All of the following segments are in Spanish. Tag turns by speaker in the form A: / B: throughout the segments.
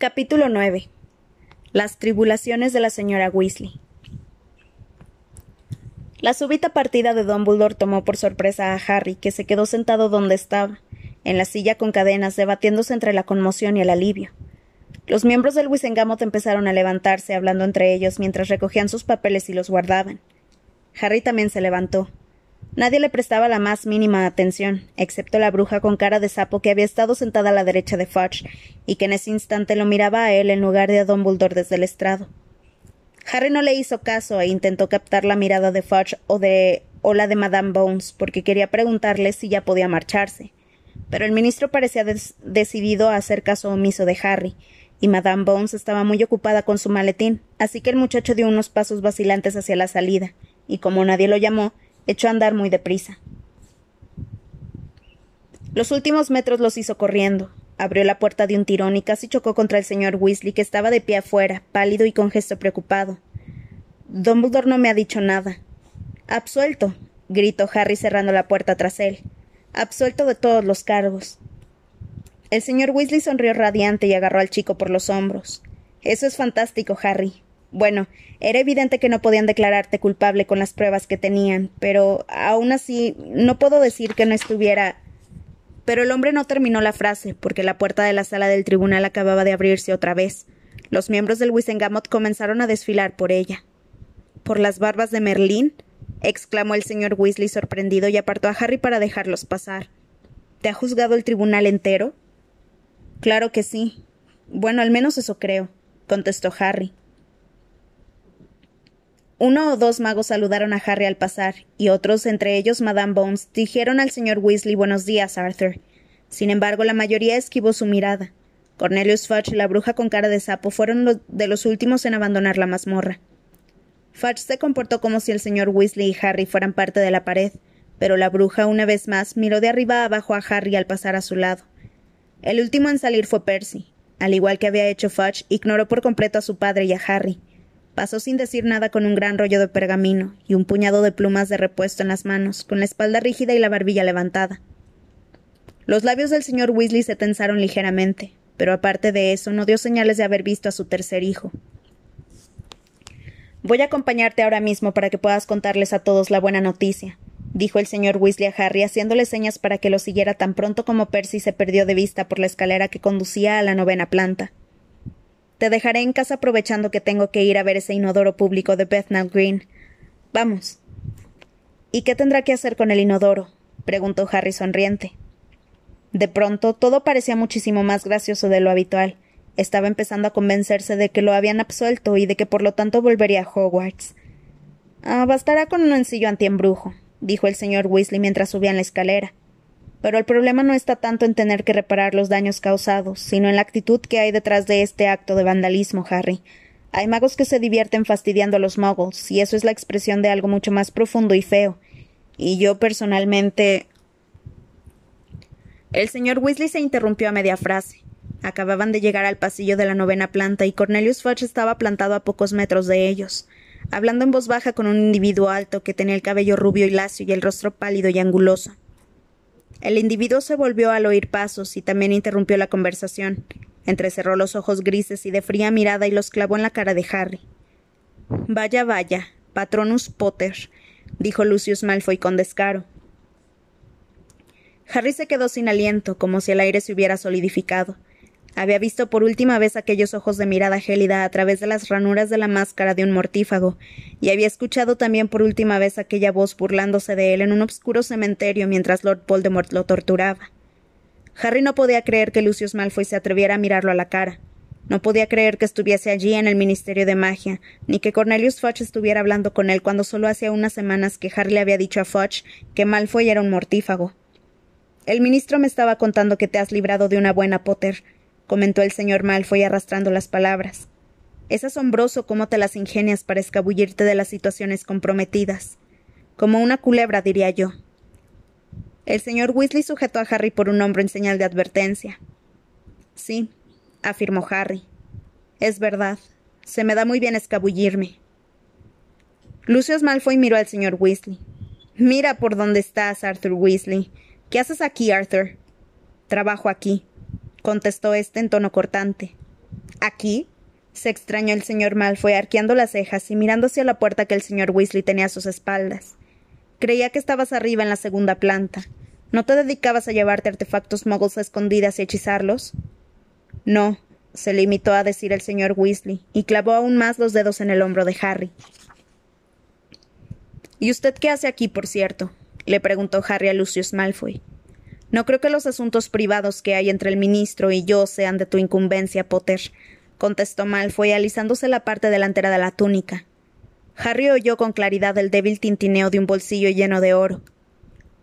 A: Capítulo 9 Las tribulaciones de la señora Weasley La súbita partida de Dumbledore tomó por sorpresa a Harry, que se quedó sentado donde estaba, en la silla con cadenas, debatiéndose entre la conmoción y el alivio. Los miembros del Wisengamot empezaron a levantarse, hablando entre ellos mientras recogían sus papeles y los guardaban. Harry también se levantó. Nadie le prestaba la más mínima atención, excepto la bruja con cara de sapo que había estado sentada a la derecha de Fudge y que en ese instante lo miraba a él en lugar de a Dumbledore desde el estrado. Harry no le hizo caso e intentó captar la mirada de Fudge o de o la de Madame Bones porque quería preguntarle si ya podía marcharse. Pero el ministro parecía decidido a hacer caso omiso de Harry, y Madame Bones estaba muy ocupada con su maletín, así que el muchacho dio unos pasos vacilantes hacia la salida, y como nadie lo llamó, echó a andar muy deprisa. Los últimos metros los hizo corriendo. Abrió la puerta de un tirón y casi chocó contra el señor Weasley, que estaba de pie afuera, pálido y con gesto preocupado. Dumbledore no me ha dicho nada. Absuelto, gritó Harry cerrando la puerta tras él. Absuelto de todos los cargos. El señor Weasley sonrió radiante y agarró al chico por los hombros. Eso es fantástico, Harry. Bueno, era evidente que no podían declararte culpable con las pruebas que tenían, pero aún así no puedo decir que no estuviera. Pero el hombre no terminó la frase, porque la puerta de la sala del tribunal acababa de abrirse otra vez. Los miembros del Wisengamot comenzaron a desfilar por ella. ¿Por las barbas de Merlín? exclamó el señor Weasley sorprendido y apartó a Harry para dejarlos pasar. ¿Te ha juzgado el tribunal entero? Claro que sí. Bueno, al menos eso creo, contestó Harry. Uno o dos magos saludaron a Harry al pasar, y otros, entre ellos Madame Bones, dijeron al señor Weasley buenos días, Arthur. Sin embargo, la mayoría esquivó su mirada. Cornelius Fudge y la bruja con cara de sapo fueron de los últimos en abandonar la mazmorra. Fudge se comportó como si el señor Weasley y Harry fueran parte de la pared, pero la bruja, una vez más, miró de arriba abajo a Harry al pasar a su lado. El último en salir fue Percy. Al igual que había hecho Fudge, ignoró por completo a su padre y a Harry, Pasó sin decir nada con un gran rollo de pergamino y un puñado de plumas de repuesto en las manos, con la espalda rígida y la barbilla levantada. Los labios del señor Weasley se tensaron ligeramente, pero aparte de eso no dio señales de haber visto a su tercer hijo. Voy a acompañarte ahora mismo para que puedas contarles a todos la buena noticia, dijo el señor Weasley a Harry, haciéndole señas para que lo siguiera tan pronto como Percy se perdió de vista por la escalera que conducía a la novena planta. Te dejaré en casa aprovechando que tengo que ir a ver ese inodoro público de Bethnal Green. Vamos. ¿Y qué tendrá que hacer con el inodoro? preguntó Harry sonriente. De pronto todo parecía muchísimo más gracioso de lo habitual. Estaba empezando a convencerse de que lo habían absuelto y de que por lo tanto volvería a Hogwarts. Ah, bastará con un encillo antiembrujo, dijo el señor Weasley mientras subían la escalera. Pero el problema no está tanto en tener que reparar los daños causados, sino en la actitud que hay detrás de este acto de vandalismo, Harry. Hay magos que se divierten fastidiando a los muggles, y eso es la expresión de algo mucho más profundo y feo. Y yo personalmente. El señor Weasley se interrumpió a media frase. Acababan de llegar al pasillo de la novena planta y Cornelius Fudge estaba plantado a pocos metros de ellos, hablando en voz baja con un individuo alto que tenía el cabello rubio y lacio y el rostro pálido y anguloso. El individuo se volvió al oír pasos y también interrumpió la conversación. Entrecerró los ojos grises y de fría mirada y los clavó en la cara de Harry. Vaya, vaya, Patronus Potter, dijo Lucius Malfoy con descaro. Harry se quedó sin aliento, como si el aire se hubiera solidificado. Había visto por última vez aquellos ojos de mirada gélida a través de las ranuras de la máscara de un mortífago, y había escuchado también por última vez aquella voz burlándose de él en un obscuro cementerio mientras Lord Voldemort lo torturaba. Harry no podía creer que Lucius Malfoy se atreviera a mirarlo a la cara. No podía creer que estuviese allí en el Ministerio de Magia, ni que Cornelius Fudge estuviera hablando con él cuando solo hacía unas semanas que Harry le había dicho a Fudge que Malfoy era un mortífago. El ministro me estaba contando que te has librado de una buena Potter, comentó el señor Malfoy arrastrando las palabras. Es asombroso cómo te las ingenias para escabullirte de las situaciones comprometidas. Como una culebra, diría yo. El señor Weasley sujetó a Harry por un hombro en señal de advertencia. Sí, afirmó Harry. Es verdad. Se me da muy bien escabullirme. Lucius Malfoy miró al señor Weasley. Mira por dónde estás, Arthur Weasley. ¿Qué haces aquí, Arthur? Trabajo aquí, contestó éste en tono cortante. ¿Aquí? se extrañó el señor Malfoy arqueando las cejas y mirando hacia la puerta que el señor Weasley tenía a sus espaldas. Creía que estabas arriba en la segunda planta. ¿No te dedicabas a llevarte artefactos muggles a escondidas y hechizarlos? No, se limitó a decir el señor Weasley, y clavó aún más los dedos en el hombro de Harry. ¿Y usted qué hace aquí, por cierto? le preguntó Harry a Lucius Malfoy. No creo que los asuntos privados que hay entre el ministro y yo sean de tu incumbencia, Potter, contestó Malfoy alisándose la parte delantera de la túnica. Harry oyó con claridad el débil tintineo de un bolsillo lleno de oro.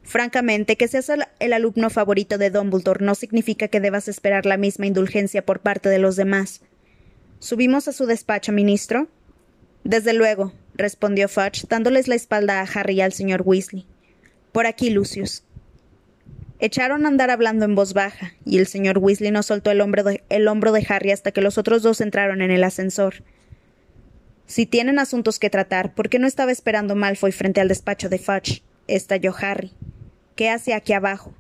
A: Francamente, que seas el alumno favorito de Dumbledore no significa que debas esperar la misma indulgencia por parte de los demás. ¿Subimos a su despacho, ministro? Desde luego, respondió Fudge, dándoles la espalda a Harry y al señor Weasley. Por aquí, Lucius. Echaron a andar hablando en voz baja, y el señor Weasley no soltó el hombro, de, Harry hasta que los otros dos entraron en el ascensor. Si tienen asuntos que tratar, ¿por qué no estaba esperando Malfoy frente al despacho de Fudge? estalló Harry. ¿Qué hace aquí abajo?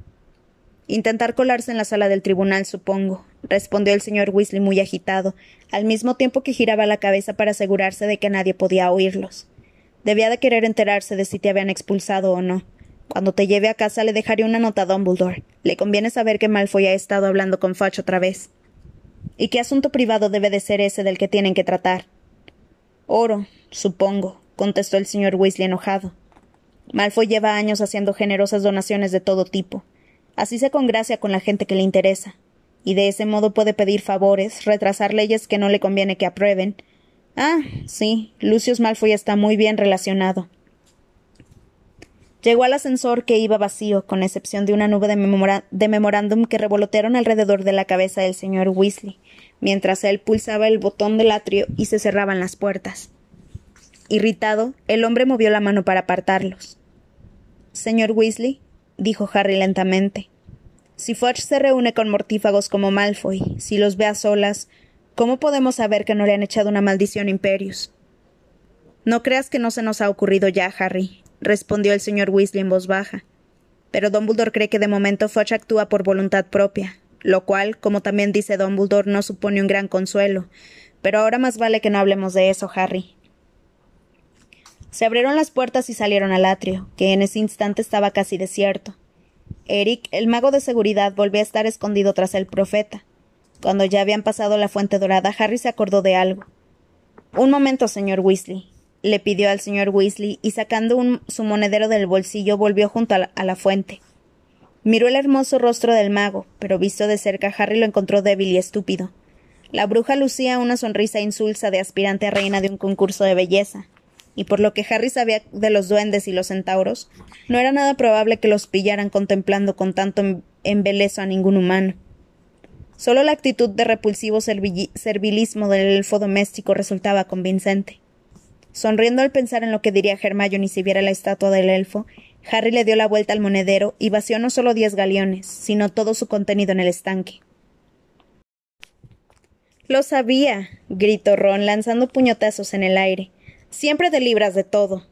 A: Intentar colarse en la sala del tribunal, supongo, respondió el señor Weasley muy agitado, al mismo tiempo que giraba la cabeza para asegurarse de que nadie podía oírlos. Debía de querer enterarse de si te habían expulsado o no. Cuando te lleve a casa le dejaré una nota a Dumbledore. Le conviene saber que Malfoy ha estado hablando con Fudge otra vez. ¿Y qué asunto privado debe de ser ese del que tienen que tratar? Oro, supongo, contestó el señor Weasley enojado. Malfoy lleva años haciendo generosas donaciones de todo tipo. Así se congracia con la gente que le interesa. Y de ese modo puede pedir favores, retrasar leyes que no le conviene que aprueben. Ah, sí, Lucius Malfoy está muy bien relacionado. Llegó al ascensor que iba vacío, con excepción de una nube de, de memorándum que revolotearon alrededor de la cabeza del señor Weasley, mientras él pulsaba el botón del atrio y se cerraban las puertas. Irritado, el hombre movió la mano para apartarlos. Señor Weasley, dijo Harry lentamente, si Fudge se reúne con mortífagos como Malfoy, si los ve a solas, ¿cómo podemos saber que no le han echado una maldición Imperius? No creas que no se nos ha ocurrido ya, Harry, respondió el señor Weasley en voz baja. Pero Dumbledore cree que de momento Fudge actúa por voluntad propia, lo cual, como también dice Dumbledore, no supone un gran consuelo. Pero ahora más vale que no hablemos de eso, Harry. Se abrieron las puertas y salieron al atrio, que en ese instante estaba casi desierto. Eric, el mago de seguridad, volvió a estar escondido tras el profeta. Cuando ya habían pasado la fuente dorada, Harry se acordó de algo. Un momento, señor Weasley, le pidió al señor Weasley, y sacando su monedero del bolsillo volvió junto a la, a la fuente. Miró el hermoso rostro del mago, pero visto de cerca Harry lo encontró débil y estúpido. La bruja lucía una sonrisa insulsa de aspirante a reina de un concurso de belleza, y por lo que Harry sabía de los duendes y los centauros, no era nada probable que los pillaran contemplando con tanto em-, embeleso a ningún humano. Solo la actitud de repulsivo servilismo del elfo doméstico resultaba convincente. Sonriendo al pensar en lo que diría Hermione si viera la estatua del elfo, Harry le dio la vuelta al monedero y vació no solo diez galeones, sino todo su contenido en el estanque. Lo sabía, gritó Ron, lanzando puñetazos en el aire. Siempre te libras de todo.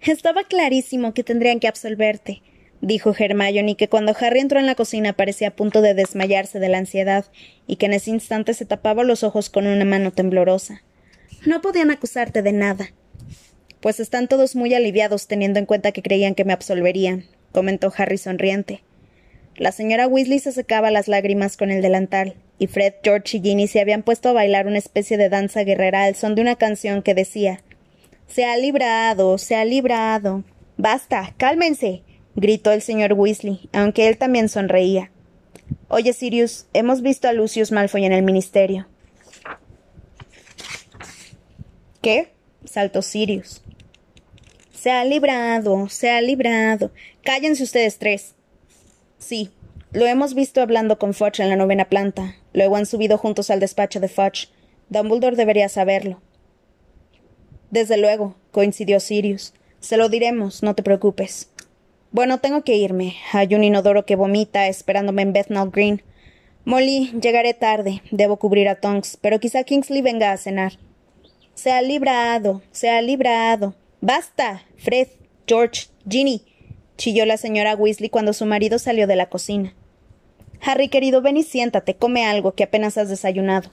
A: Estaba clarísimo que tendrían que absolverte, dijo Hermione, que cuando Harry entró en la cocina parecía a punto de desmayarse de la ansiedad, y que en ese instante se tapaba los ojos con una mano temblorosa. No podían acusarte de nada. Pues están todos muy aliviados teniendo en cuenta que creían que me absolverían, comentó Harry sonriente. La señora Weasley se secaba las lágrimas con el delantal, y Fred, George y Ginny se habían puesto a bailar una especie de danza guerrera al son de una canción que decía se ha librado, se ha librado. Basta, cálmense, gritó el señor Weasley, aunque él también sonreía. Oye, Sirius, hemos visto a Lucius Malfoy en el ministerio. ¿Qué? saltó Sirius. Se ha librado, se ha librado. Cállense ustedes tres. Sí, lo hemos visto hablando con Fudge en la novena planta. Luego han subido juntos al despacho de Fudge. Dumbledore debería saberlo. Desde luego, coincidió Sirius. Se lo diremos, no te preocupes. Bueno, tengo que irme. Hay un inodoro que vomita esperándome en Bethnal Green. Molly, llegaré tarde. Debo cubrir a Tonks, pero quizá Kingsley venga a cenar. Se ha librado, se ha librado. Basta. Fred, George, Ginny. chilló la señora Weasley cuando su marido salió de la cocina. Harry, querido, ven y siéntate, come algo, que apenas has desayunado.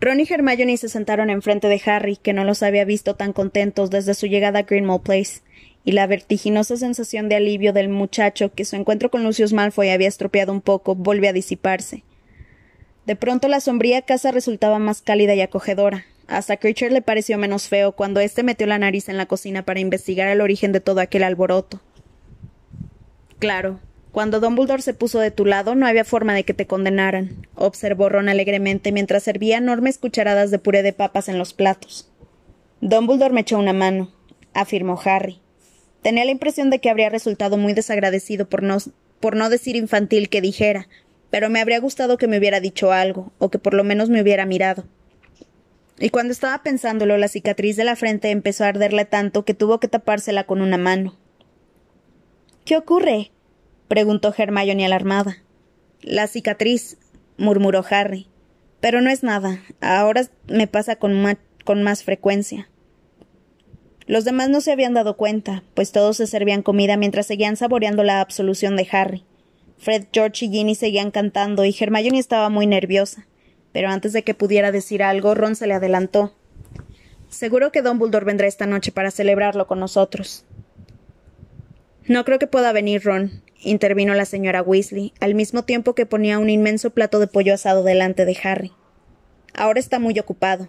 A: Ron y Hermione se sentaron enfrente de Harry, que no los había visto tan contentos desde su llegada a Greenmall Place, y la vertiginosa sensación de alivio del muchacho que su encuentro con Lucius Malfoy había estropeado un poco volvió a disiparse. De pronto la sombría casa resultaba más cálida y acogedora. Hasta Creature le pareció menos feo cuando éste metió la nariz en la cocina para investigar el origen de todo aquel alboroto. Claro, cuando Dumbledore se puso de tu lado no había forma de que te condenaran, observó Ron alegremente mientras servía enormes cucharadas de puré de papas en los platos. Dumbledore me echó una mano, afirmó Harry. Tenía la impresión de que habría resultado muy desagradecido por no, por no decir infantil que dijera, pero me habría gustado que me hubiera dicho algo, o que por lo menos me hubiera mirado. Y cuando estaba pensándolo, la cicatriz de la frente empezó a arderle tanto que tuvo que tapársela con una mano. ¿Qué ocurre? preguntó Hermione alarmada. La cicatriz, murmuró Harry. Pero no es nada. Ahora me pasa con, con más frecuencia. Los demás no se habían dado cuenta, pues todos se servían comida mientras seguían saboreando la absolución de Harry. Fred, George y Ginny seguían cantando y Hermione estaba muy nerviosa. Pero antes de que pudiera decir algo, Ron se le adelantó. Seguro que Dumbledore vendrá esta noche para celebrarlo con nosotros. No creo que pueda venir, Ron, intervino la señora Weasley, al mismo tiempo que ponía un inmenso plato de pollo asado delante de Harry. Ahora está muy ocupado.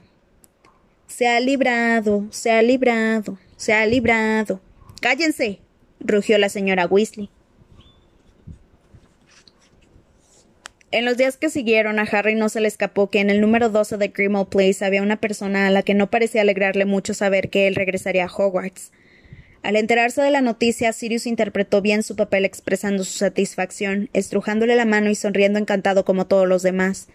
A: Se ha librado, se ha librado, se ha librado. Cállense. rugió la señora Weasley. En los días que siguieron a Harry no se le escapó que en el número 12 de Grimmauld Place había una persona a la que no parecía alegrarle mucho saber que él regresaría a Hogwarts. Al enterarse de la noticia, Sirius interpretó bien su papel expresando su satisfacción, estrujándole la mano y sonriendo encantado como todos los demás.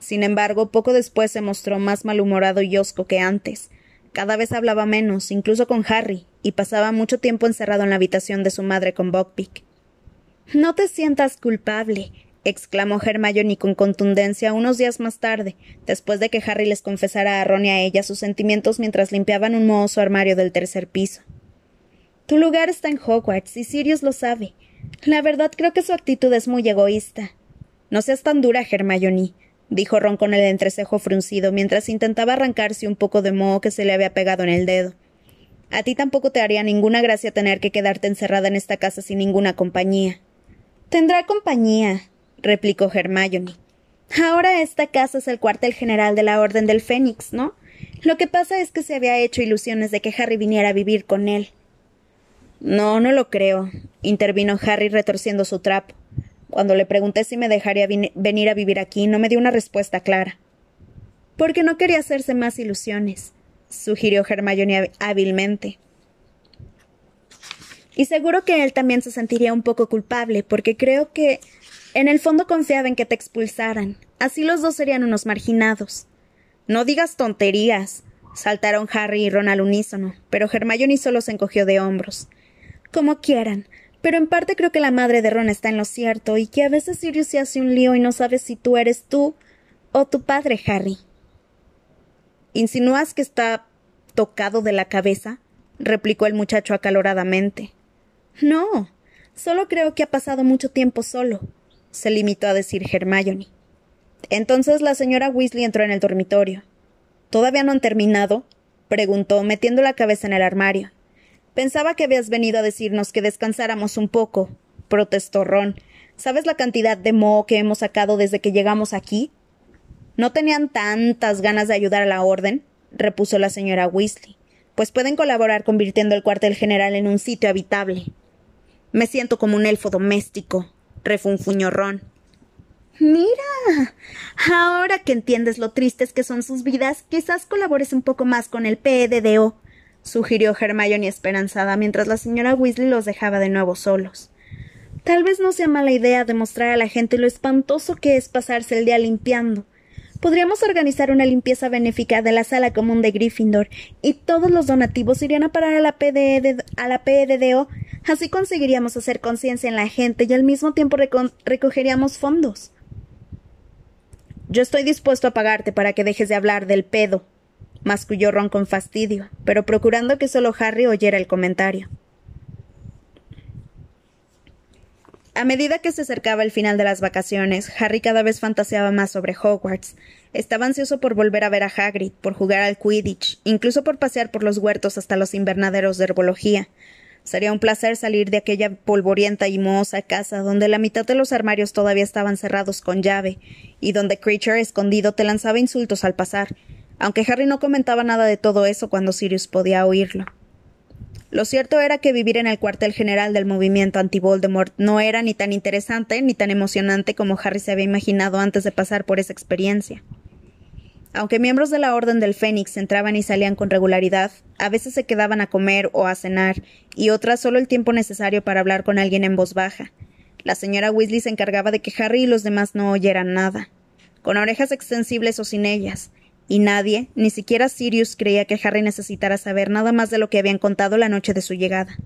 A: Sin embargo, poco después se mostró más malhumorado y hosco que antes. Cada vez hablaba menos, incluso con Harry, y pasaba mucho tiempo encerrado en la habitación de su madre con Buckbeak. No te sientas culpable, exclamó Hermione con contundencia unos días más tarde, después de que Harry les confesara a Ron y a ella sus sentimientos mientras limpiaban un mohoso armario del tercer piso. Tu lugar está en Hogwarts y Sirius lo sabe. La verdad creo que su actitud es muy egoísta. No seas tan dura, Hermione, dijo Ron con el entrecejo fruncido mientras intentaba arrancarse un poco de moho que se le había pegado en el dedo. A ti tampoco te haría ninguna gracia tener que quedarte encerrada en esta casa sin ninguna compañía. Tendrá compañía, replicó Hermione. Ahora esta casa es el cuartel general de la Orden del Fénix, ¿no? Lo que pasa es que se había hecho ilusiones de que Harry viniera a vivir con él. No, no lo creo, intervino Harry retorciendo su trapo. Cuando le pregunté si me dejaría venir a vivir aquí, no me dio una respuesta clara. Porque no quería hacerse más ilusiones, sugirió Hermione hábilmente. Y seguro que él también se sentiría un poco culpable, porque creo que en el fondo confiaba en que te expulsaran. Así los dos serían unos marginados. No digas tonterías, saltaron Harry y Ron al unísono, pero Hermione solo se encogió de hombros. Como quieran. Pero en parte creo que la madre de Ron está en lo cierto y que a veces Sirius se hace un lío y no sabes si tú eres tú o tu padre, Harry. ¿Insinúas que está tocado de la cabeza? replicó el muchacho acaloradamente. No, solo creo que ha pasado mucho tiempo solo, se limitó a decir Hermione. Entonces la señora Weasley entró en el dormitorio. ¿Todavía no han terminado? preguntó, metiendo la cabeza en el armario. Pensaba que habías venido a decirnos que descansáramos un poco, protestó Ron. ¿Sabes la cantidad de moho que hemos sacado desde que llegamos aquí? ¿No tenían tantas ganas de ayudar a la orden? repuso la señora Weasley. Pues pueden colaborar convirtiendo el cuartel general en un sitio habitable. Me siento como un elfo doméstico, refunfuñó Ron. Mira. Ahora que entiendes lo tristes que son sus vidas, quizás colabores un poco más con el PEDDO sugirió Hermione esperanzada mientras la señora Weasley los dejaba de nuevo solos. Tal vez no sea mala idea demostrar a la gente lo espantoso que es pasarse el día limpiando. Podríamos organizar una limpieza benéfica de la sala común de Gryffindor y todos los donativos irían a parar a la, a la PDDO. Así conseguiríamos hacer conciencia en la gente y al mismo tiempo recogeríamos fondos. Yo estoy dispuesto a pagarte para que dejes de hablar del pedo, masculló Ron con fastidio, pero procurando que solo Harry oyera el comentario. A medida que se acercaba el final de las vacaciones, Harry cada vez fantaseaba más sobre Hogwarts. Estaba ansioso por volver a ver a Hagrid, por jugar al Quidditch, incluso por pasear por los huertos hasta los invernaderos de herbología. Sería un placer salir de aquella polvorienta y mohosa casa donde la mitad de los armarios todavía estaban cerrados con llave, y donde Creature escondido te lanzaba insultos al pasar, aunque Harry no comentaba nada de todo eso cuando Sirius podía oírlo. Lo cierto era que vivir en el cuartel general del movimiento anti-Voldemort no era ni tan interesante ni tan emocionante como Harry se había imaginado antes de pasar por esa experiencia. Aunque miembros de la Orden del Fénix entraban y salían con regularidad, a veces se quedaban a comer o a cenar, y otras solo el tiempo necesario para hablar con alguien en voz baja. La señora Weasley se encargaba de que Harry y los demás no oyeran nada, con orejas extensibles o sin ellas, y nadie, ni siquiera Sirius, creía que Harry necesitara saber nada más de lo que habían contado la noche de su llegada.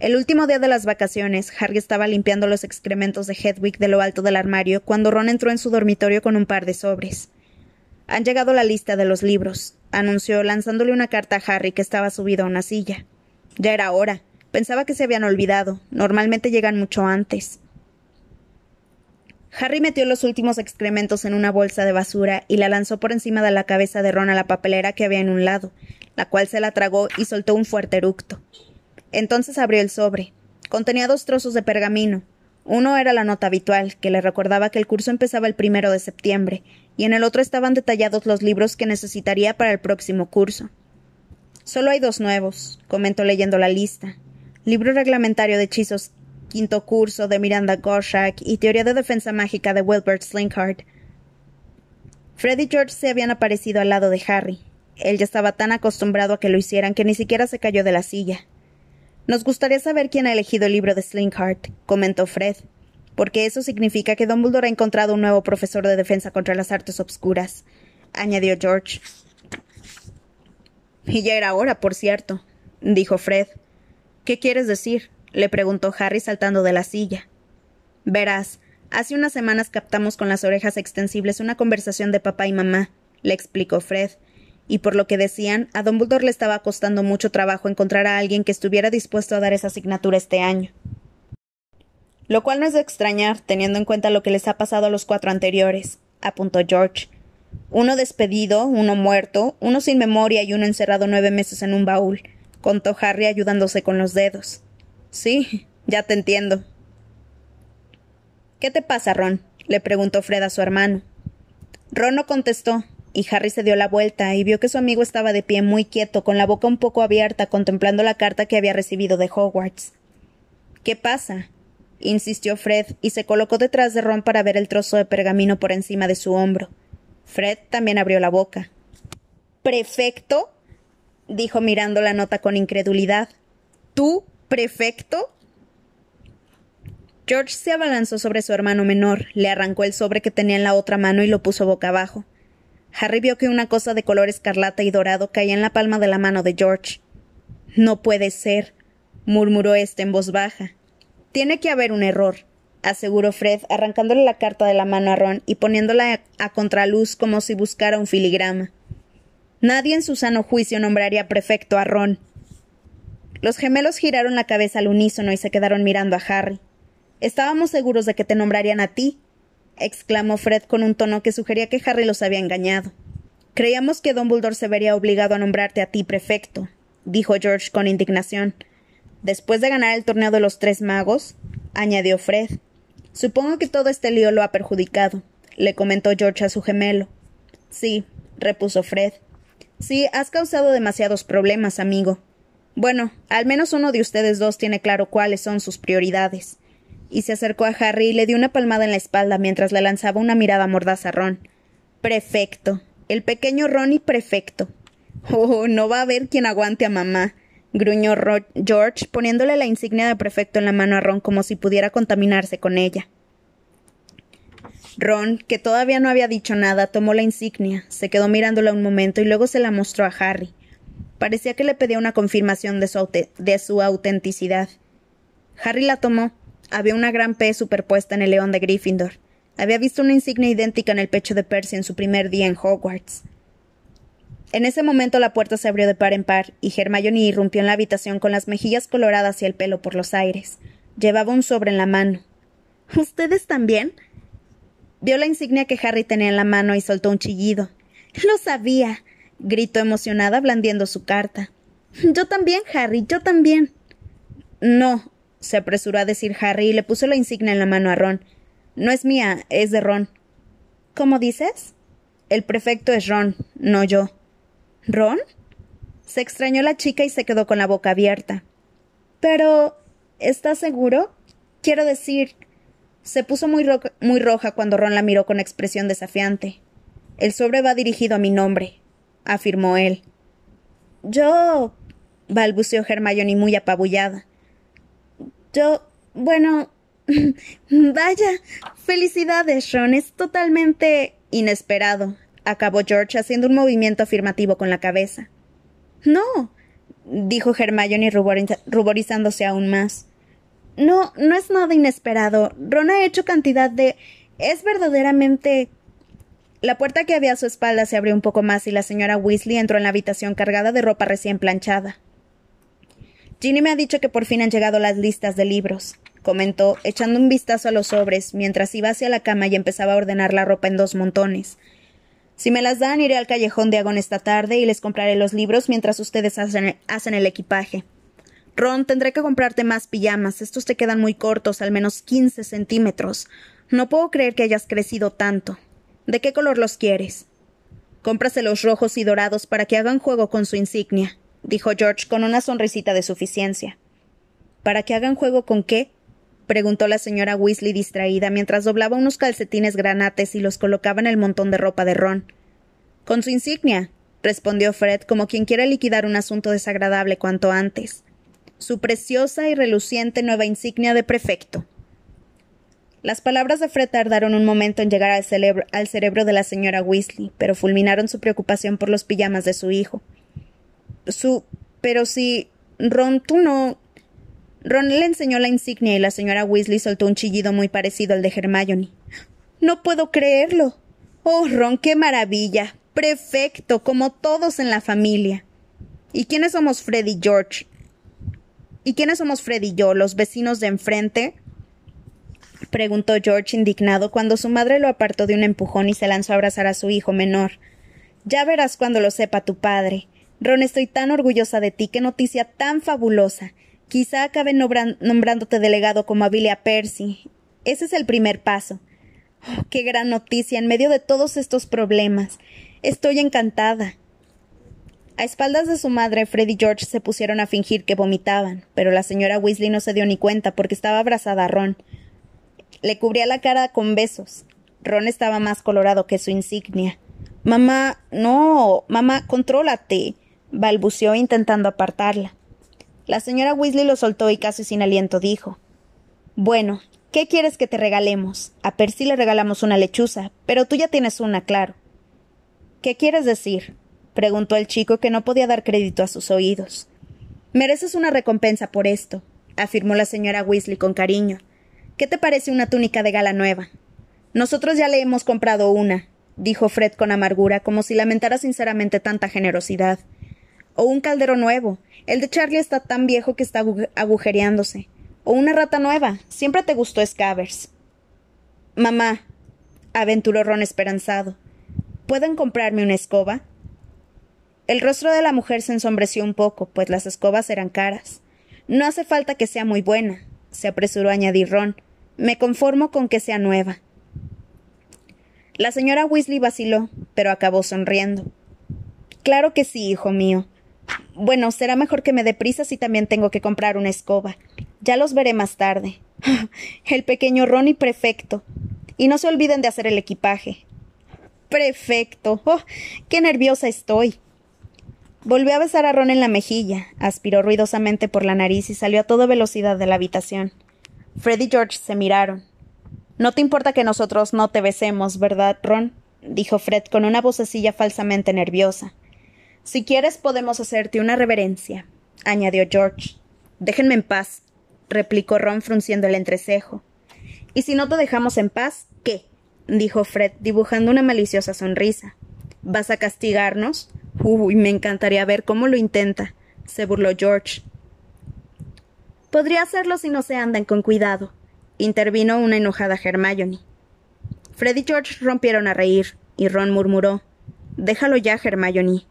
A: El último día de las vacaciones, Harry estaba limpiando los excrementos de Hedwig de lo alto del armario cuando Ron entró en su dormitorio con un par de sobres. Han llegado la lista de los libros, anunció, lanzándole una carta a Harry que estaba subido a una silla. Ya era hora. Pensaba que se habían olvidado. Normalmente llegan mucho antes. Harry metió los últimos excrementos en una bolsa de basura y la lanzó por encima de la cabeza de Ron a la papelera que había en un lado, la cual se la tragó y soltó un fuerte eructo. Entonces abrió el sobre. Contenía dos trozos de pergamino. Uno era la nota habitual, que le recordaba que el curso empezaba el primero de septiembre, y en el otro estaban detallados los libros que necesitaría para el próximo curso. Solo hay dos nuevos, comentó leyendo la lista. Libro reglamentario de hechizos quinto curso de Miranda Gorshack y teoría de defensa mágica de Wilbert Slinkhart. Fred y George se habían aparecido al lado de Harry. Él ya estaba tan acostumbrado a que lo hicieran que ni siquiera se cayó de la silla. Nos gustaría saber quién ha elegido el libro de Slinkhart, comentó Fred, porque eso significa que Dumbledore ha encontrado un nuevo profesor de defensa contra las artes obscuras, añadió George. Y ya era hora, por cierto, dijo Fred. ¿Qué quieres decir? le preguntó Harry saltando de la silla. Verás, hace unas semanas captamos con las orejas extensibles una conversación de papá y mamá, le explicó Fred, y por lo que decían, a Dumbledore le estaba costando mucho trabajo encontrar a alguien que estuviera dispuesto a dar esa asignatura este año. Lo cual no es de extrañar, teniendo en cuenta lo que les ha pasado a los cuatro anteriores, apuntó George. Uno despedido, uno muerto, uno sin memoria y uno encerrado nueve meses en un baúl, contó Harry ayudándose con los dedos. Sí, ya te entiendo. ¿Qué te pasa, Ron? le preguntó Fred a su hermano. Ron no contestó, y Harry se dio la vuelta y vio que su amigo estaba de pie muy quieto, con la boca un poco abierta, contemplando la carta que había recibido de Hogwarts. ¿Qué pasa? Insistió Fred, y se colocó detrás de Ron para ver el trozo de pergamino por encima de su hombro. Fred también abrió la boca. ¿Prefecto? dijo mirando la nota con incredulidad. ¿Tú ¿Prefecto? George se abalanzó sobre su hermano menor, le arrancó el sobre que tenía en la otra mano y lo puso boca abajo. Harry vio que una cosa de color escarlata y dorado caía en la palma de la mano de George. No puede ser, murmuró éste en voz baja. Tiene que haber un error, aseguró Fred, arrancándole la carta de la mano a Ron y poniéndola a contraluz como si buscara un filigrama. Nadie en su sano juicio nombraría prefecto a Ron. Los gemelos giraron la cabeza al unísono y se quedaron mirando a Harry. Estábamos seguros de que te nombrarían a ti, exclamó Fred con un tono que sugería que Harry los había engañado. Creíamos que Dumbledore se vería obligado a nombrarte a ti prefecto, dijo George con indignación. Después de ganar el torneo de los tres magos, añadió Fred. Supongo que todo este lío lo ha perjudicado, le comentó George a su gemelo. Sí, repuso Fred. Sí, has causado demasiados problemas, amigo. Bueno, al menos uno de ustedes dos tiene claro cuáles son sus prioridades. Y se acercó a Harry y le dio una palmada en la espalda mientras le lanzaba una mirada mordaz a Ron. Prefecto. El pequeño Ronnie prefecto. Oh, no va a haber quien aguante a mamá, gruñó George, poniéndole la insignia de prefecto en la mano a Ron como si pudiera contaminarse con ella. Ron, que todavía no había dicho nada, tomó la insignia, se quedó mirándola un momento y luego se la mostró a Harry. Parecía que le pedía una confirmación de su, autenticidad. Harry la tomó. Había una gran P superpuesta en el león de Gryffindor. Había visto una insignia idéntica en el pecho de Percy en su primer día en Hogwarts. En ese momento la puerta se abrió de par en par y Hermione irrumpió en la habitación con las mejillas coloradas y el pelo por los aires. Llevaba un sobre en la mano. ¿Ustedes también? Vio la insignia que Harry tenía en la mano y soltó un chillido. Lo sabía, gritó emocionada blandiendo su carta. Yo también, Harry, yo también. No, se apresuró a decir Harry y le puso la insignia en la mano a Ron. No es mía, es de Ron. ¿Cómo dices? El prefecto es Ron, no yo. ¿Ron? Se extrañó la chica y se quedó con la boca abierta. Pero. ¿Estás seguro? Quiero decir. Se puso muy, muy roja cuando Ron la miró con expresión desafiante. El sobre va dirigido a mi nombre, afirmó él. Yo. balbuceó Hermione muy apabullada. Yo. bueno. Vaya. Felicidades, Ron. Es totalmente inesperado, acabó George haciendo un movimiento afirmativo con la cabeza. No, dijo Hermione ruborizándose aún más. No, no es nada inesperado. Ron ha hecho cantidad de. Es verdaderamente. La puerta que había a su espalda se abrió un poco más y la señora Weasley entró en la habitación cargada de ropa recién planchada. Ginny me ha dicho que por fin han llegado las listas de libros, comentó, echando un vistazo a los sobres, mientras iba hacia la cama y empezaba a ordenar la ropa en dos montones. Si me las dan, iré al callejón de Agón esta tarde y les compraré los libros mientras ustedes hacen, el equipaje. Ron, tendré que comprarte más pijamas. Estos te quedan muy cortos, al menos quince centímetros. No puedo creer que hayas crecido tanto. ¿De qué color los quieres? Cómpraselos rojos y dorados para que hagan juego con su insignia, dijo George con una sonrisita de suficiencia. ¿Para que hagan juego con qué? Preguntó la señora Weasley distraída mientras doblaba unos calcetines granates y los colocaba en el montón de ropa de Ron. Con su insignia, respondió Fred como quien quiere liquidar un asunto desagradable cuanto antes. Su preciosa y reluciente nueva insignia de prefecto. Las palabras de Fred tardaron un momento en llegar al, al cerebro de la señora Weasley, pero fulminaron su preocupación por los pijamas de su hijo. Su. Pero si. Ron, tú no. Ron le enseñó la insignia y la señora Weasley soltó un chillido muy parecido al de Hermione. No puedo creerlo. Oh, Ron, qué maravilla. Prefecto, como todos en la familia. ¿Y quiénes somos Fred y George? ¿Y quiénes somos Fred y yo, los vecinos de enfrente? preguntó George indignado cuando su madre lo apartó de un empujón y se lanzó a abrazar a su hijo menor. Ya verás cuando lo sepa tu padre. Ron, estoy tan orgullosa de ti, qué noticia tan fabulosa. Quizá acabe nombrándote delegado como a Percy. Ese es el primer paso. Oh, qué gran noticia en medio de todos estos problemas. Estoy encantada. A espaldas de su madre, Fred y George se pusieron a fingir que vomitaban, pero la señora Weasley no se dio ni cuenta porque estaba abrazada a Ron. Le cubría la cara con besos. Ron estaba más colorado que su insignia. Mamá, no, mamá, contrólate, balbuceó intentando apartarla. La señora Weasley lo soltó y casi sin aliento dijo Bueno, ¿qué quieres que te regalemos? A Percy le regalamos una lechuza, pero tú ya tienes una, claro. ¿Qué quieres decir? preguntó el chico que no podía dar crédito a sus oídos. Mereces una recompensa por esto, afirmó la señora Weasley con cariño. ¿Qué te parece una túnica de gala nueva? Nosotros ya le hemos comprado una, dijo Fred con amargura, como si lamentara sinceramente tanta generosidad. O un caldero nuevo. El de Charlie está tan viejo que está agujereándose. O una rata nueva. Siempre te gustó Scavers. Mamá, aventuró Ron esperanzado. ¿Pueden comprarme una escoba? El rostro de la mujer se ensombreció un poco, pues las escobas eran caras. No hace falta que sea muy buena, se apresuró a añadir Ron. Me conformo con que sea nueva. La señora Weasley vaciló, pero acabó sonriendo. Claro que sí, hijo mío. Bueno, será mejor que me dé prisa si también tengo que comprar una escoba. Ya los veré más tarde. El pequeño Ronnie prefecto. Y no se olviden de hacer el equipaje. Prefecto. Oh, qué nerviosa estoy. Volvió a besar a Ron en la mejilla, aspiró ruidosamente por la nariz y salió a toda velocidad de la habitación. Fred y George se miraron. No te importa que nosotros no te besemos, ¿verdad, Ron? dijo Fred con una vocecilla falsamente nerviosa. Si quieres podemos hacerte una reverencia, añadió George. Déjenme en paz, replicó Ron frunciendo el entrecejo. ¿Y si no te dejamos en paz, qué? dijo Fred, dibujando una maliciosa sonrisa. ¿Vas a castigarnos? Uy, me encantaría ver cómo lo intenta, se burló George. Podría hacerlo si no se andan con cuidado, intervino una enojada Hermione. Fred y George rompieron a reír, y Ron murmuró Déjalo ya, Hermione.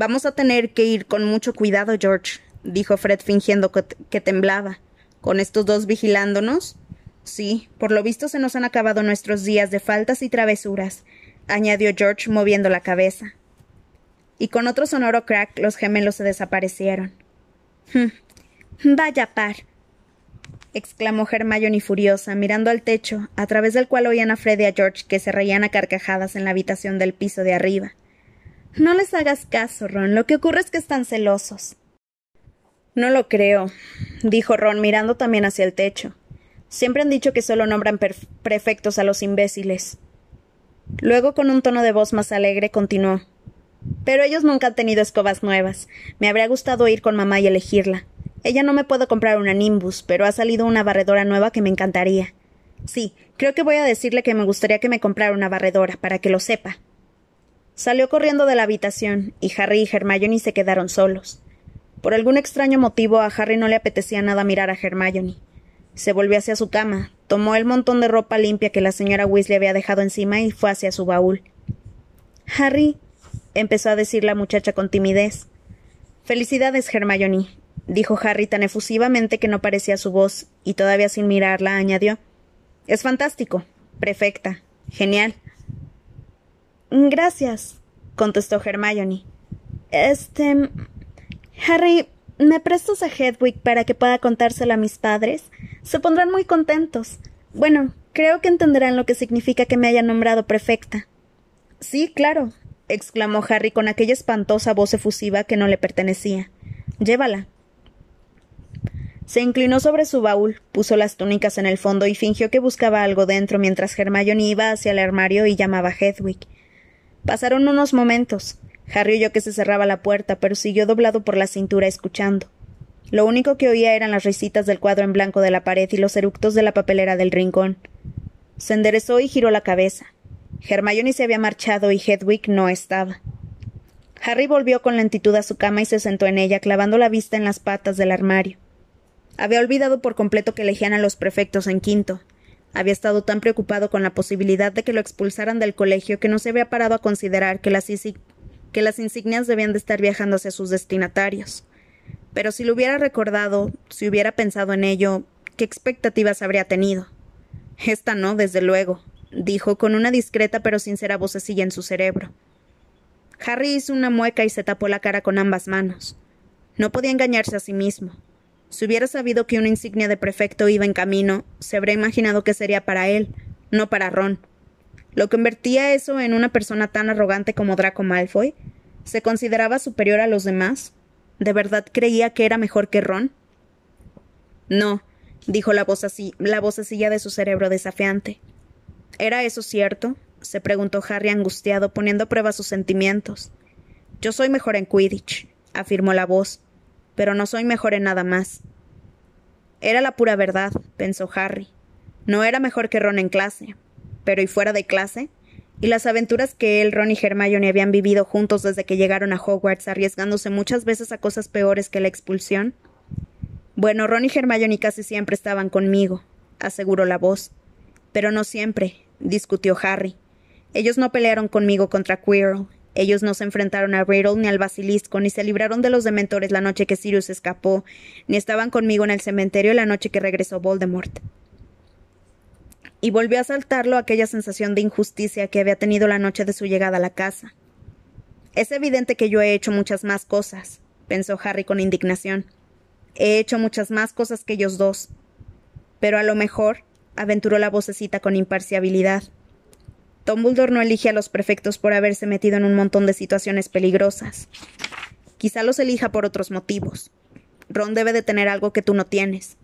A: Vamos a tener que ir con mucho cuidado, George, dijo Fred fingiendo que, temblaba. ¿Con estos dos vigilándonos? Sí, por lo visto se nos han acabado nuestros días de faltas y travesuras, añadió George moviendo la cabeza. Y con otro sonoro crack los gemelos se desaparecieron. Hm, vaya par, exclamó Hermione furiosa, mirando al techo, a través del cual oían a Fred y a George que se reían a carcajadas en la habitación del piso de arriba. No les hagas caso, Ron. Lo que ocurre es que están celosos. No lo creo, dijo Ron, mirando también hacia el techo. Siempre han dicho que solo nombran prefectos a los imbéciles. Luego, con un tono de voz más alegre, continuó. Pero ellos nunca han tenido escobas nuevas. Me habría gustado ir con mamá y elegirla. Ella no me puede comprar una Nimbus, pero ha salido una barredora nueva que me encantaría. Sí, creo que voy a decirle que me gustaría que me comprara una barredora, para que lo sepa. Salió corriendo de la habitación, y Harry y Hermione se quedaron solos. Por algún extraño motivo a Harry no le apetecía nada mirar a Hermione. Se volvió hacia su cama, tomó el montón de ropa limpia que la señora Weasley había dejado encima y fue hacia su baúl. Harry, empezó a decir la muchacha con timidez. Felicidades, Hermione, dijo Harry tan efusivamente que no parecía su voz, y todavía sin mirarla añadió Es fantástico. Perfecta. Genial. Gracias, contestó Hermione. Este. Harry, ¿me prestas a Hedwig para que pueda contárselo a mis padres? Se pondrán muy contentos. Bueno, creo que entenderán lo que significa que me haya nombrado prefecta. Sí, claro, exclamó Harry con aquella espantosa voz efusiva que no le pertenecía. Llévala. Se inclinó sobre su baúl, puso las túnicas en el fondo y fingió que buscaba algo dentro mientras Hermione iba hacia el armario y llamaba a Hedwig. Pasaron unos momentos. Harry oyó que se cerraba la puerta, pero siguió doblado por la cintura escuchando. Lo único que oía eran las risitas del cuadro en blanco de la pared y los eructos de la papelera del rincón. Se enderezó y giró la cabeza. Hermione se había marchado y Hedwig no estaba. Harry volvió con lentitud a su cama y se sentó en ella, clavando la vista en las patas del armario. Había olvidado por completo que elegían a los prefectos en quinto. Había estado tan preocupado con la posibilidad de que lo expulsaran del colegio que no se había parado a considerar que las, insignias debían de estar viajando hacia sus destinatarios. Pero si lo hubiera recordado, si hubiera pensado en ello, ¿qué expectativas habría tenido? Esta no, desde luego, dijo con una discreta pero sincera vocecilla en su cerebro. Harry hizo una mueca y se tapó la cara con ambas manos. No podía engañarse a sí mismo. Si hubiera sabido que una insignia de prefecto iba en camino, se habría imaginado que sería para él, no para Ron. ¿Lo convertía eso en una persona tan arrogante como Draco Malfoy? ¿Se consideraba superior a los demás? ¿De verdad creía que era mejor que Ron? No, dijo la voz así, la vocecilla de su cerebro desafiante. ¿Era eso cierto? se preguntó Harry angustiado, poniendo a prueba sus sentimientos. Yo soy mejor en Quidditch, afirmó la voz pero no soy mejor en nada más. Era la pura verdad, pensó Harry. No era mejor que Ron en clase, pero ¿y fuera de clase? ¿Y las aventuras que él, Ron y Hermione habían vivido juntos desde que llegaron a Hogwarts, arriesgándose muchas veces a cosas peores que la expulsión? Bueno, Ron y Hermione casi siempre estaban conmigo, aseguró la voz. Pero no siempre, discutió Harry. Ellos no pelearon conmigo contra Quirrell, ellos no se enfrentaron a Riddle ni al basilisco, ni se libraron de los dementores la noche que Sirius escapó, ni estaban conmigo en el cementerio la noche que regresó Voldemort. Y volvió a saltarlo aquella sensación de injusticia que había tenido la noche de su llegada a la casa. Es evidente que yo he hecho muchas más cosas, pensó Harry con indignación. He hecho muchas más cosas que ellos dos. Pero a lo mejor, aventuró la vocecita con imparcialidad, Dumbledore no elige a los prefectos por haberse metido en un montón de situaciones peligrosas. Quizá los elija por otros motivos. Ron debe de tener algo que tú no tienes.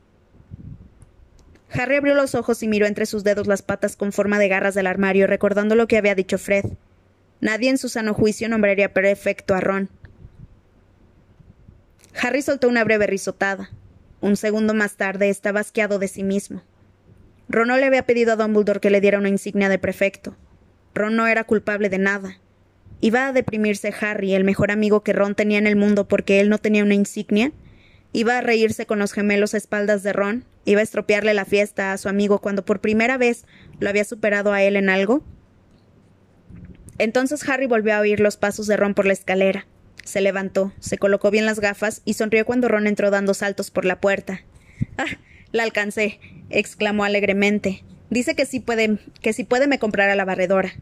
A: Harry abrió los ojos y miró entre sus dedos las patas con forma de garras del armario, recordando lo que había dicho Fred. Nadie en su sano juicio nombraría prefecto a Ron. Harry soltó una breve risotada. Un segundo más tarde estaba asqueado de sí mismo. Ron no le había pedido a Dumbledore que le diera una insignia de prefecto. Ron no era culpable de nada. Iba a deprimirse Harry, el mejor amigo que Ron tenía en el mundo porque él no tenía una insignia. Iba a reírse con los gemelos a espaldas de Ron, iba a estropearle la fiesta a su amigo cuando por primera vez lo había superado a él en algo. Entonces Harry volvió a oír los pasos de Ron por la escalera. Se levantó, se colocó bien las gafas y sonrió cuando Ron entró dando saltos por la puerta. Ah, la alcancé, exclamó alegremente. Dice que sí puede, que si puede me comprará la barredora.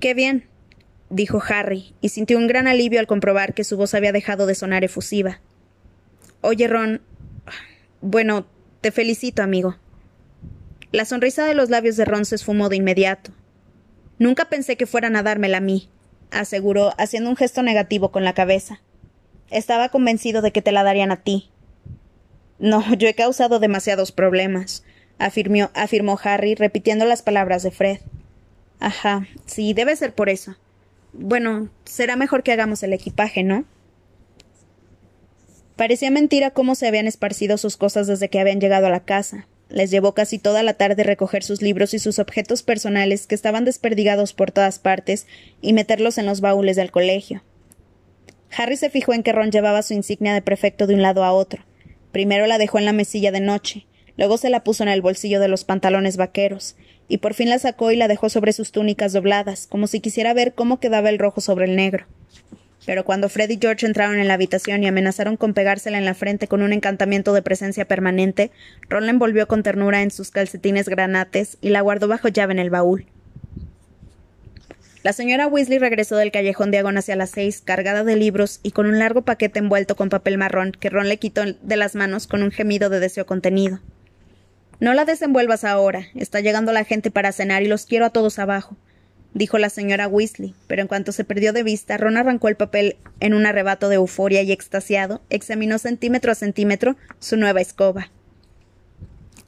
A: Qué bien, dijo Harry, y sintió un gran alivio al comprobar que su voz había dejado de sonar efusiva. Oye, Ron. Bueno, te felicito, amigo. La sonrisa de los labios de Ron se esfumó de inmediato. Nunca pensé que fueran a dármela a mí, aseguró, haciendo un gesto negativo con la cabeza. Estaba convencido de que te la darían a ti. No, yo he causado demasiados problemas, afirmó, Harry, repitiendo las palabras de Fred. Ajá, sí, debe ser por eso. Bueno, será mejor que hagamos el equipaje, ¿no? Parecía mentira cómo se habían esparcido sus cosas desde que habían llegado a la casa. Les llevó casi toda la tarde recoger sus libros y sus objetos personales que estaban desperdigados por todas partes y meterlos en los baúles del colegio. Harry se fijó en que Ron llevaba su insignia de prefecto de un lado a otro. Primero la dejó en la mesilla de noche, luego se la puso en el bolsillo de los pantalones vaqueros, y por fin la sacó y la dejó sobre sus túnicas dobladas, como si quisiera ver cómo quedaba el rojo sobre el negro. Pero cuando Fred y George entraron en la habitación y amenazaron con pegársela en la frente con un encantamiento de presencia permanente, Ron la envolvió con ternura en sus calcetines granates y la guardó bajo llave en el baúl. La señora Weasley regresó del callejón de Agón hacia las seis, cargada de libros y con un largo paquete envuelto con papel marrón que Ron le quitó de las manos con un gemido de deseo contenido. No la desenvuelvas ahora. Está llegando la gente para cenar y los quiero a todos abajo dijo la señora Weasley, pero en cuanto se perdió de vista, Ron arrancó el papel en un arrebato de euforia y extasiado, examinó centímetro a centímetro su nueva escoba.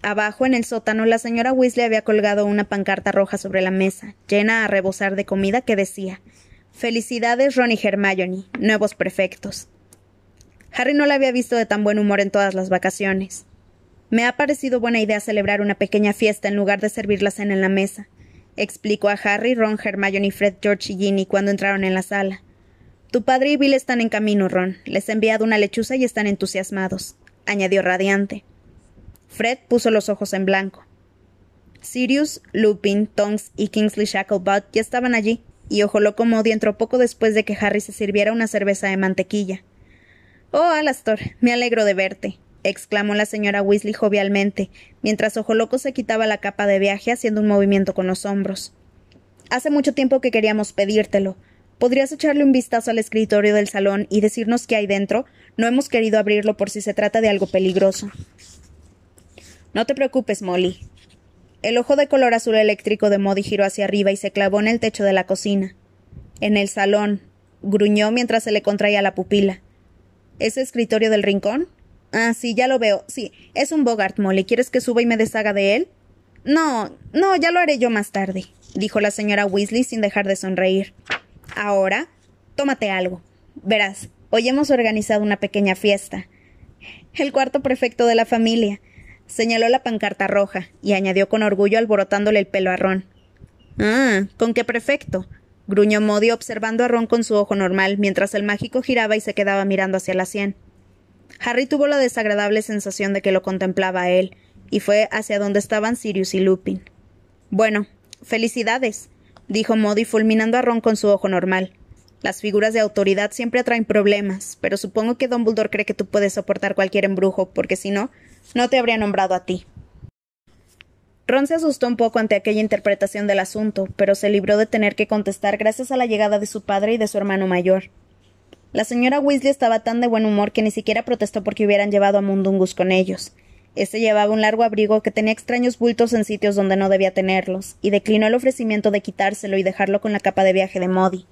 A: Abajo, en el sótano, la señora Weasley había colgado una pancarta roja sobre la mesa, llena a rebosar de comida, que decía Felicidades, Ron y Hermione, nuevos prefectos. Harry no la había visto de tan buen humor en todas las vacaciones. Me ha parecido buena idea celebrar una pequeña fiesta en lugar de servir la cena en la mesa explicó a Harry, Ron, Hermione, Fred, George y Ginny cuando entraron en la sala. Tu padre y Bill están en camino, Ron. Les he enviado una lechuza y están entusiasmados, añadió radiante. Fred puso los ojos en blanco. Sirius, Lupin, Tonks y Kingsley Shacklebot ya estaban allí, y Ojo entró poco después de que Harry se sirviera una cerveza de mantequilla. Oh, Alastor, me alegro de verte exclamó la señora Weasley jovialmente, mientras Ojo Loco se quitaba la capa de viaje haciendo un movimiento con los hombros. Hace mucho tiempo que queríamos pedírtelo. ¿Podrías echarle un vistazo al escritorio del salón y decirnos qué hay dentro? No hemos querido abrirlo por si se trata de algo peligroso. No te preocupes, Molly. El ojo de color azul eléctrico de Modi giró hacia arriba y se clavó en el techo de la cocina. En el salón, gruñó mientras se le contraía la pupila. ¿Ese escritorio del rincón? Ah, sí, ya lo veo. Sí, es un Bogart, Molly. ¿Quieres que suba y me deshaga de él? No, no, ya lo haré yo más tarde, dijo la señora Weasley sin dejar de sonreír. Ahora, tómate algo. Verás, hoy hemos organizado una pequeña fiesta. El cuarto prefecto de la familia. Señaló la pancarta roja y añadió con orgullo alborotándole el pelo a Ron. Ah, ¿con qué prefecto? gruñó Modi observando a Ron con su ojo normal mientras el mágico giraba y se quedaba mirando hacia la sien. Harry tuvo la desagradable sensación de que lo contemplaba a él, y fue hacia donde estaban Sirius y Lupin. Bueno, felicidades, dijo Modi fulminando a Ron con su ojo normal. Las figuras de autoridad siempre atraen problemas, pero supongo que Dumbledore cree que tú puedes soportar cualquier embrujo, porque si no, no te habría nombrado a ti. Ron se asustó un poco ante aquella interpretación del asunto, pero se libró de tener que contestar gracias a la llegada de su padre y de su hermano mayor. La señora Weasley estaba tan de buen humor que ni siquiera protestó porque hubieran llevado a Mundungus con ellos. Este llevaba un largo abrigo que tenía extraños bultos en sitios donde no debía tenerlos, y declinó el ofrecimiento de quitárselo y dejarlo con la capa de viaje de Modi.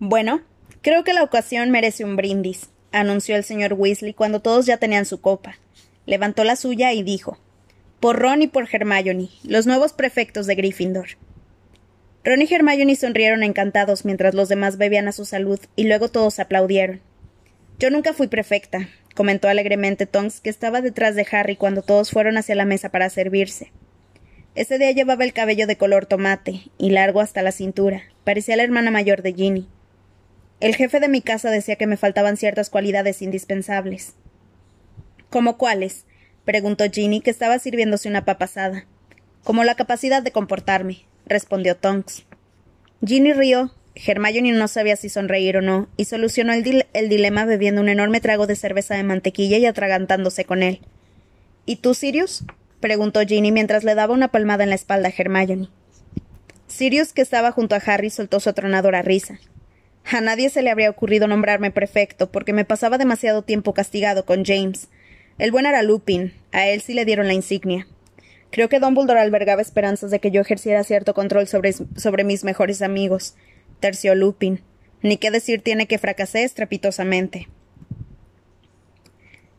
A: Bueno, creo que la ocasión merece un brindis, anunció el señor Weasley cuando todos ya tenían su copa. Levantó la suya y dijo Por Ron y por Hermione, los nuevos prefectos de Gryffindor. Ron y Hermione sonrieron encantados mientras los demás bebían a su salud y luego todos aplaudieron. Yo nunca fui prefecta, comentó alegremente Tonks, que estaba detrás de Harry cuando todos fueron hacia la mesa para servirse. Ese día llevaba el cabello de color tomate y largo hasta la cintura. Parecía la hermana mayor de Ginny. El jefe de mi casa decía que me faltaban ciertas cualidades indispensables. ¿Cómo cuáles? preguntó Ginny, que estaba sirviéndose una papasada. Como la capacidad de comportarme, respondió Tonks. Ginny rió. Hermione no sabía si sonreír o no, y solucionó el, dilema bebiendo un enorme trago de cerveza de mantequilla y atragantándose con él. ¿Y tú, Sirius? preguntó Ginny mientras le daba una palmada en la espalda a Hermione. Sirius, que estaba junto a Harry, soltó su atronadora risa. A nadie se le habría ocurrido nombrarme prefecto, porque me pasaba demasiado tiempo castigado con James. El buen era Lupin, a él sí le dieron la insignia. Creo que Dumbledore albergaba esperanzas de que yo ejerciera cierto control sobre, sobre mis mejores amigos. Terció Lupin. Ni qué decir tiene que fracasé estrepitosamente.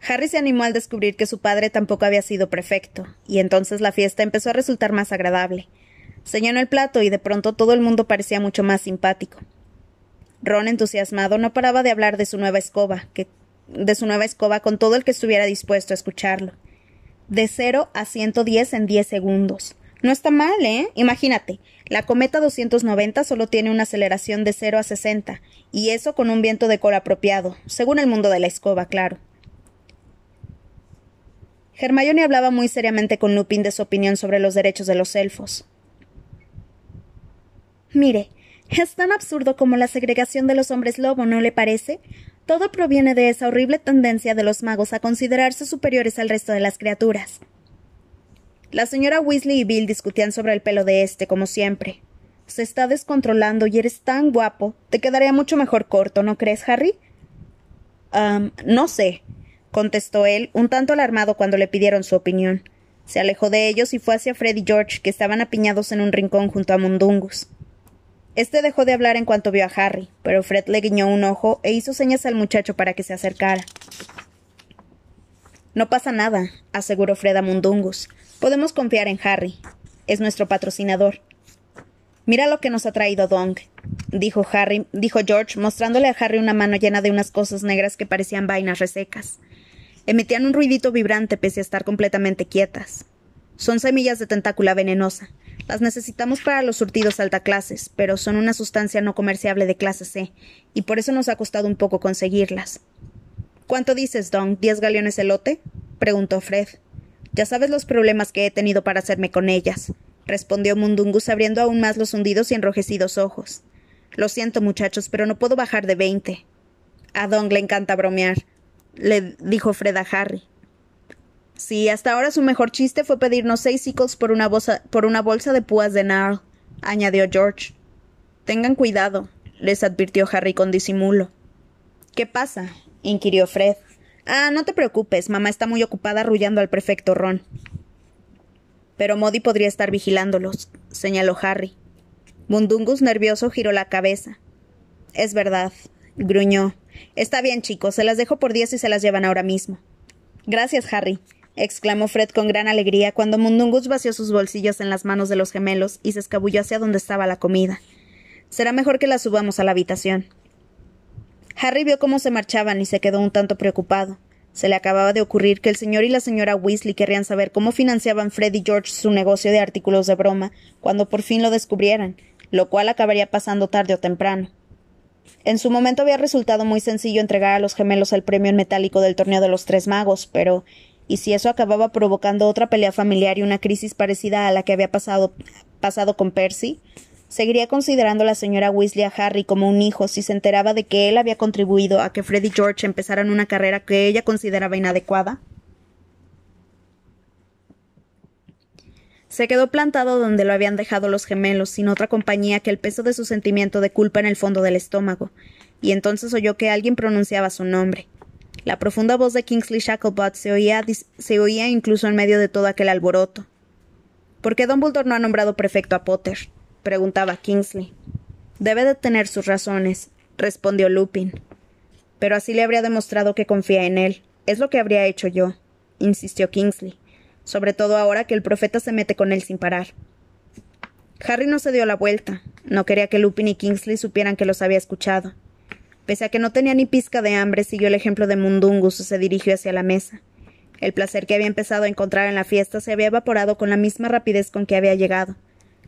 A: Harry se animó al descubrir que su padre tampoco había sido prefecto, y entonces la fiesta empezó a resultar más agradable. Se llenó el plato y de pronto todo el mundo parecía mucho más simpático. Ron, entusiasmado, no paraba de hablar de su nueva escoba, que, de su nueva escoba con todo el que estuviera dispuesto a escucharlo de 0 a 110 en 10 segundos. No está mal, ¿eh? Imagínate, la cometa 290 solo tiene una aceleración de 0 a 60, y eso con un viento de cola apropiado, según el mundo de la escoba, claro. Hermione hablaba muy seriamente con Lupin de su opinión sobre los derechos de los elfos. Mire, es tan absurdo como la segregación de los hombres lobo, ¿no le parece? Todo proviene de esa horrible tendencia de los magos a considerarse superiores al resto de las criaturas. La señora Weasley y Bill discutían sobre el pelo de este, como siempre. Se está descontrolando y eres tan guapo. Te quedaría mucho mejor corto, ¿no crees, Harry? no sé, contestó él, un tanto alarmado cuando le pidieron su opinión. Se alejó de ellos y fue hacia Fred y George, que estaban apiñados en un rincón junto a Mundungus. Este dejó de hablar en cuanto vio a Harry, pero Fred le guiñó un ojo e hizo señas al muchacho para que se acercara. No pasa nada, aseguró Fred a Mundungus. Podemos confiar en Harry. Es nuestro patrocinador. Mira lo que nos ha traído Dong, dijo Harry, dijo George, mostrándole a Harry una mano llena de unas cosas negras que parecían vainas resecas. Emitían un ruidito vibrante pese a estar completamente quietas. Son semillas de tentácula venenosa. Las necesitamos para los surtidos clases, pero son una sustancia no comerciable de clase C, y por eso nos ha costado un poco conseguirlas. ¿Cuánto dices, Don? ¿Diez galeones de lote? preguntó Fred. Ya sabes los problemas que he tenido para hacerme con ellas, respondió Mundungus abriendo aún más los hundidos y enrojecidos ojos. Lo siento, muchachos, pero no puedo bajar de veinte. A Don le encanta bromear, le dijo Fred a Harry. Sí, hasta ahora su mejor chiste fue pedirnos seis sickles por una, por una bolsa de púas de Narl, añadió George. Tengan cuidado, les advirtió Harry con disimulo. ¿Qué pasa? inquirió Fred. Ah, no te preocupes, mamá está muy ocupada arrullando al prefecto Ron. Pero Modi podría estar vigilándolos, señaló Harry. Mundungus nervioso giró la cabeza. Es verdad, gruñó. Está bien, chicos, se las dejo por diez y se las llevan ahora mismo. Gracias, Harry, exclamó Fred con gran alegría cuando Mundungus vació sus bolsillos en las manos de los gemelos y se escabulló hacia donde estaba la comida. Será mejor que la subamos a la habitación. Harry vio cómo se marchaban y se quedó un tanto preocupado. Se le acababa de ocurrir que el señor y la señora Weasley querrían saber cómo financiaban Fred y George su negocio de artículos de broma cuando por fin lo descubrieran, lo cual acabaría pasando tarde o temprano. En su momento había resultado muy sencillo entregar a los gemelos el premio en metálico del torneo de los tres magos, pero y si eso acababa provocando otra pelea familiar y una crisis parecida a la que había pasado, pasado con Percy, ¿seguiría considerando la señora Weasley a Harry como un hijo si se enteraba de que él había contribuido a que Fred y George empezaran una carrera que ella consideraba inadecuada? Se quedó plantado donde lo habían dejado los gemelos, sin otra compañía que el peso de su sentimiento de culpa en el fondo del estómago, y entonces oyó que alguien pronunciaba su nombre. La profunda voz de Kingsley Shacklebot se oía, se oía incluso en medio de todo aquel alboroto. ¿Por qué Dumbledore no ha nombrado prefecto a Potter? preguntaba Kingsley. Debe de tener sus razones, respondió Lupin. Pero así le habría demostrado que confía en él. Es lo que habría hecho yo, insistió Kingsley, sobre todo ahora que el profeta se mete con él sin parar. Harry no se dio la vuelta. No quería que Lupin y Kingsley supieran que los había escuchado. Pese a que no tenía ni pizca de hambre, siguió el ejemplo de Mundungus y se dirigió hacia la mesa. El placer que había empezado a encontrar en la fiesta se había evaporado con la misma rapidez con que había llegado.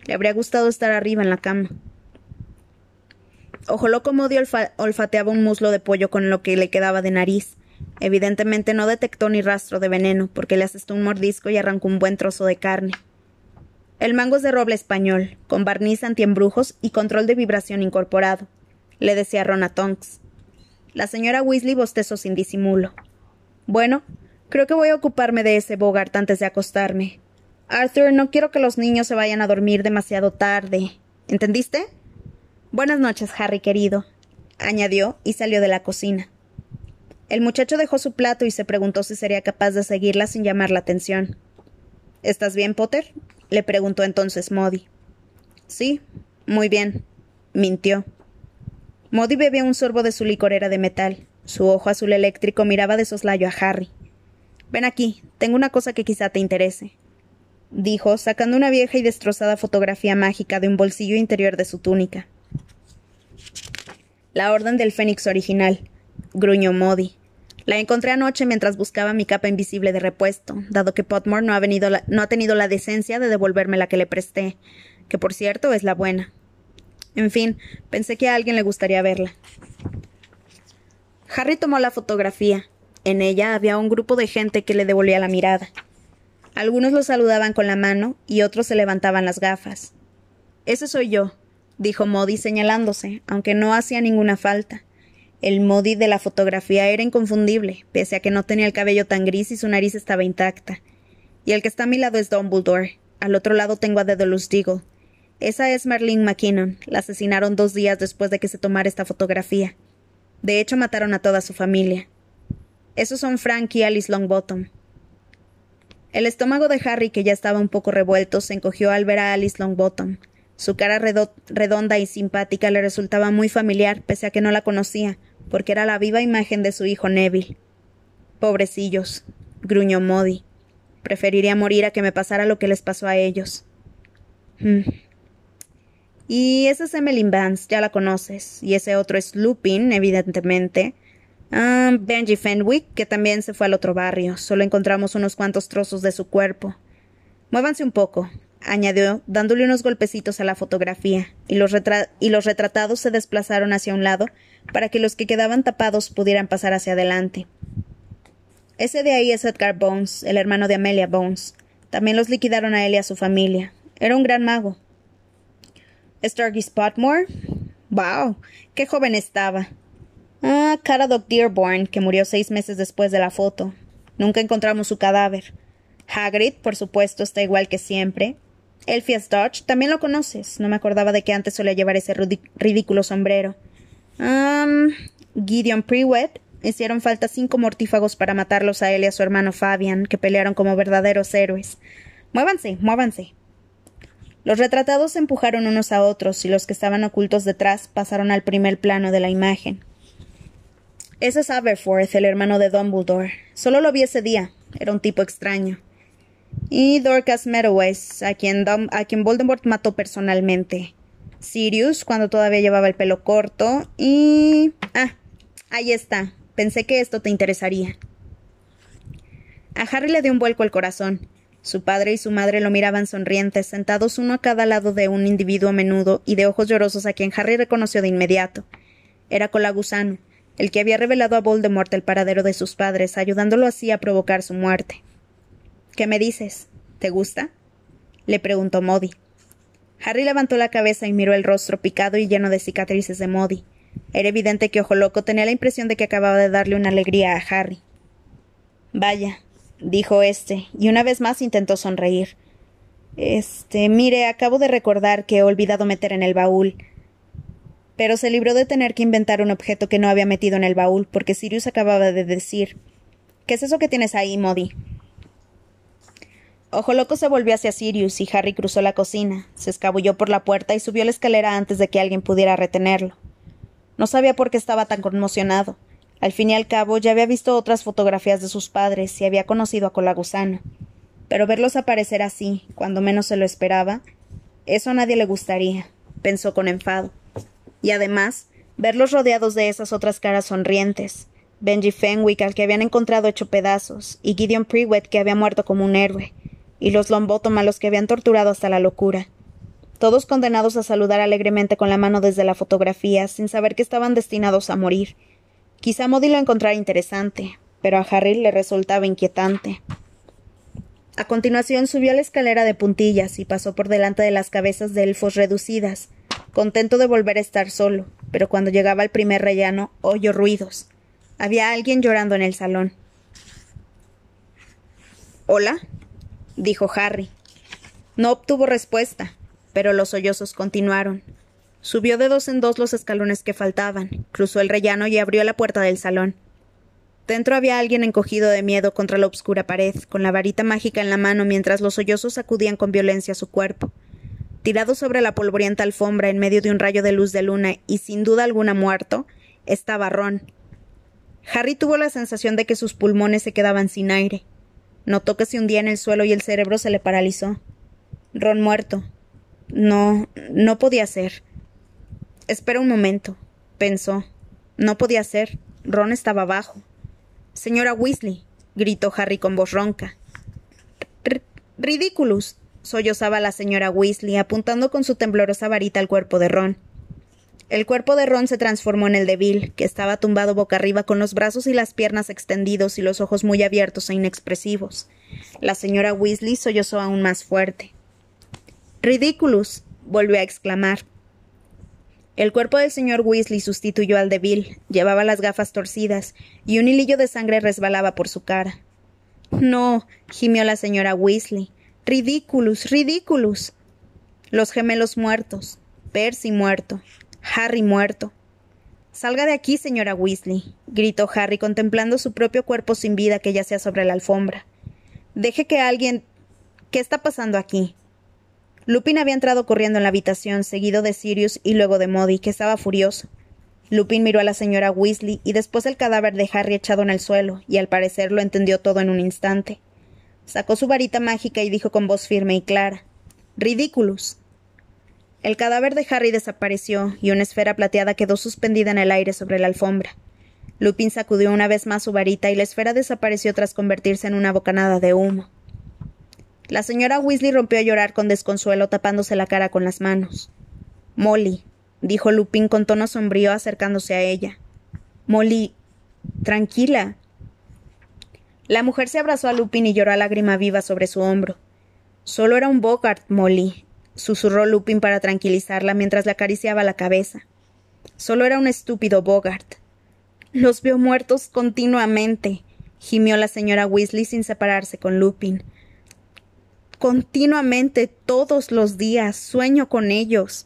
A: Le habría gustado estar arriba en la cama. Ojo loco olfateaba un muslo de pollo con lo que le quedaba de nariz. Evidentemente no detectó ni rastro de veneno, porque le asestó un mordisco y arrancó un buen trozo de carne. El mango es de roble español, con barniz antiembrujos y control de vibración incorporado, le decía Rona Tonks. La señora Weasley bostezó sin disimulo. Bueno, creo que voy a ocuparme de ese Bogart antes de acostarme. Arthur, no quiero que los niños se vayan a dormir demasiado tarde. ¿Entendiste? Buenas noches, Harry querido, añadió y salió de la cocina. El muchacho dejó su plato y se preguntó si sería capaz de seguirla sin llamar la atención. ¿Estás bien, Potter? le preguntó entonces Modi. Sí, muy bien, mintió. Modi bebía un sorbo de su licorera de metal. Su ojo azul eléctrico miraba de soslayo a Harry. Ven aquí, tengo una cosa que quizá te interese, dijo, sacando una vieja y destrozada fotografía mágica de un bolsillo interior de su túnica. La Orden del Fénix original, gruñó Modi. La encontré anoche mientras buscaba mi capa invisible de repuesto, dado que Potmore no ha, no ha tenido la decencia de devolverme la que le presté, que por cierto es la buena. En fin, pensé que a alguien le gustaría verla. Harry tomó la fotografía. En ella había un grupo de gente que le devolvía la mirada. Algunos lo saludaban con la mano y otros se levantaban las gafas. Ese soy yo, dijo Modi señalándose, aunque no hacía ninguna falta. El Modi de la fotografía era inconfundible, pese a que no tenía el cabello tan gris y su nariz estaba intacta. Y el que está a mi lado es Dumbledore. Al otro lado tengo a Dedalus Deagle. Esa es Marlene McKinnon. La asesinaron dos días después de que se tomara esta fotografía. De hecho, mataron a toda su familia. Esos son Frank y Alice Longbottom. El estómago de Harry, que ya estaba un poco revuelto, se encogió al ver a Alice Longbottom. Su cara redonda y simpática le resultaba muy familiar, pese a que no la conocía, porque era la viva imagen de su hijo Neville. Pobrecillos, gruñó Modi. Preferiría morir a que me pasara lo que les pasó a ellos. Hmm. Y esa es Emily Vance, ya la conoces. Y ese otro es Lupin, evidentemente. Ah, Benji Fenwick, que también se fue al otro barrio. Solo encontramos unos cuantos trozos de su cuerpo. Muévanse un poco añadió, dándole unos golpecitos a la fotografía, y los, y los retratados se desplazaron hacia un lado para que los que quedaban tapados pudieran pasar hacia adelante. Ese de ahí es Edgar Bones, el hermano de Amelia Bones. También los liquidaron a él y a su familia. Era un gran mago. ¿Starkey Spotmore? ¡Wow! ¡Qué joven estaba! Ah, Caradoc Dearborn, que murió seis meses después de la foto. Nunca encontramos su cadáver. Hagrid, por supuesto, está igual que siempre. Elfias Dodge, también lo conoces. No me acordaba de que antes solía llevar ese ridículo sombrero. Gideon Prewett. Hicieron falta cinco mortífagos para matarlos a él y a su hermano Fabian, que pelearon como verdaderos héroes. Muévanse, muévanse. Los retratados se empujaron unos a otros y los que estaban ocultos detrás pasaron al primer plano de la imagen. Ese es Aberforth, el hermano de Dumbledore. Solo lo vi ese día. Era un tipo extraño y Dorcas Meadows, a quien, a quien Voldemort mató personalmente. Sirius, cuando todavía llevaba el pelo corto, y... Ah, ahí está. Pensé que esto te interesaría. A Harry le dio un vuelco el corazón. Su padre y su madre lo miraban sonrientes, sentados uno a cada lado de un individuo menudo y de ojos llorosos a quien Harry reconoció de inmediato. Era Colagusano, el que había revelado a Voldemort el paradero de sus padres, ayudándolo así a provocar su muerte. ¿Qué me dices? ¿Te gusta? le preguntó Modi. Harry levantó la cabeza y miró el rostro picado y lleno de cicatrices de Modi. Era evidente que Ojo Loco tenía la impresión de que acababa de darle una alegría a Harry. Vaya, dijo éste, y una vez más intentó sonreír. Este, mire, acabo de recordar que he olvidado meter en el baúl. Pero se libró de tener que inventar un objeto que no había metido en el baúl, porque Sirius acababa de decir ¿Qué es eso que tienes ahí, Modi? Ojo Loco se volvió hacia Sirius y Harry cruzó la cocina, se escabulló por la puerta y subió la escalera antes de que alguien pudiera retenerlo. No sabía por qué estaba tan conmocionado. Al fin y al cabo ya había visto otras fotografías de sus padres y había conocido a Colagusano. Pero verlos aparecer así, cuando menos se lo esperaba, eso a nadie le gustaría, pensó con enfado. Y además, verlos rodeados de esas otras caras sonrientes, Benji Fenwick al que habían encontrado hecho pedazos, y Gideon Prewett que había muerto como un héroe, y los Longbottom a los que habían torturado hasta la locura. todos condenados a saludar alegremente con la mano desde la fotografía, sin saber que estaban destinados a morir. Quizá Modi lo encontrara interesante, pero a Harry le resultaba inquietante. A continuación subió a la escalera de puntillas y pasó por delante de las cabezas de elfos reducidas, contento de volver a estar solo, pero cuando llegaba al primer rellano oyó ruidos. Había alguien llorando en el salón. ¿Hola? dijo Harry. No obtuvo respuesta, pero los sollozos continuaron. Subió de dos en dos los escalones que faltaban, cruzó el rellano y abrió la puerta del salón. Dentro había alguien encogido de miedo contra la oscura pared, con la varita mágica en la mano mientras los sollozos sacudían con violencia su cuerpo. Tirado sobre la polvorienta alfombra en medio de un rayo de luz de luna y sin duda alguna muerto, estaba Ron. Harry tuvo la sensación de que sus pulmones se quedaban sin aire. Notó que se hundía en el suelo y el cerebro se le paralizó. Ron muerto. No, no podía ser. Espera un momento, pensó. No podía ser. Ron estaba abajo. Señora Weasley, gritó Harry con voz ronca. Ridículos, sollozaba la señora Weasley, apuntando con su temblorosa varita al cuerpo de Ron. El cuerpo de Ron se transformó en el de que estaba tumbado boca arriba con los brazos y las piernas extendidos y los ojos muy abiertos e inexpresivos. La señora Weasley sollozó aún más fuerte. Ridículos, volvió a exclamar. El cuerpo del señor Weasley sustituyó al de Bill, llevaba las gafas torcidas, y un hilillo de sangre resbalaba por su cara. No, gimió la señora Weasley. Ridículos, ridículos. Los gemelos muertos, Percy muerto, Harry muerto. Salga de aquí, señora Weasley, gritó Harry contemplando su propio cuerpo sin vida que yacía sobre la alfombra. Deje que alguien. ¿Qué está pasando aquí? Lupin había entrado corriendo en la habitación, seguido de Sirius y luego de Modi, que estaba furioso. Lupin miró a la señora Weasley y después el cadáver de Harry echado en el suelo, y al parecer lo entendió todo en un instante. Sacó su varita mágica y dijo con voz firme y clara Ridículos. El cadáver de Harry desapareció y una esfera plateada quedó suspendida en el aire sobre la alfombra. Lupin sacudió una vez más su varita y la esfera desapareció tras convertirse en una bocanada de humo. La señora Weasley rompió a llorar con desconsuelo, tapándose la cara con las manos. Molly, dijo Lupin con tono sombrío acercándose a ella. Molly, tranquila. La mujer se abrazó a Lupin y lloró a lágrima viva sobre su hombro. Solo era un Bogart, Molly, susurró Lupin para tranquilizarla mientras le acariciaba la cabeza. Solo era un estúpido Bogart. Los veo muertos continuamente, gimió la señora Weasley sin separarse con Lupin continuamente, todos los días, sueño con ellos.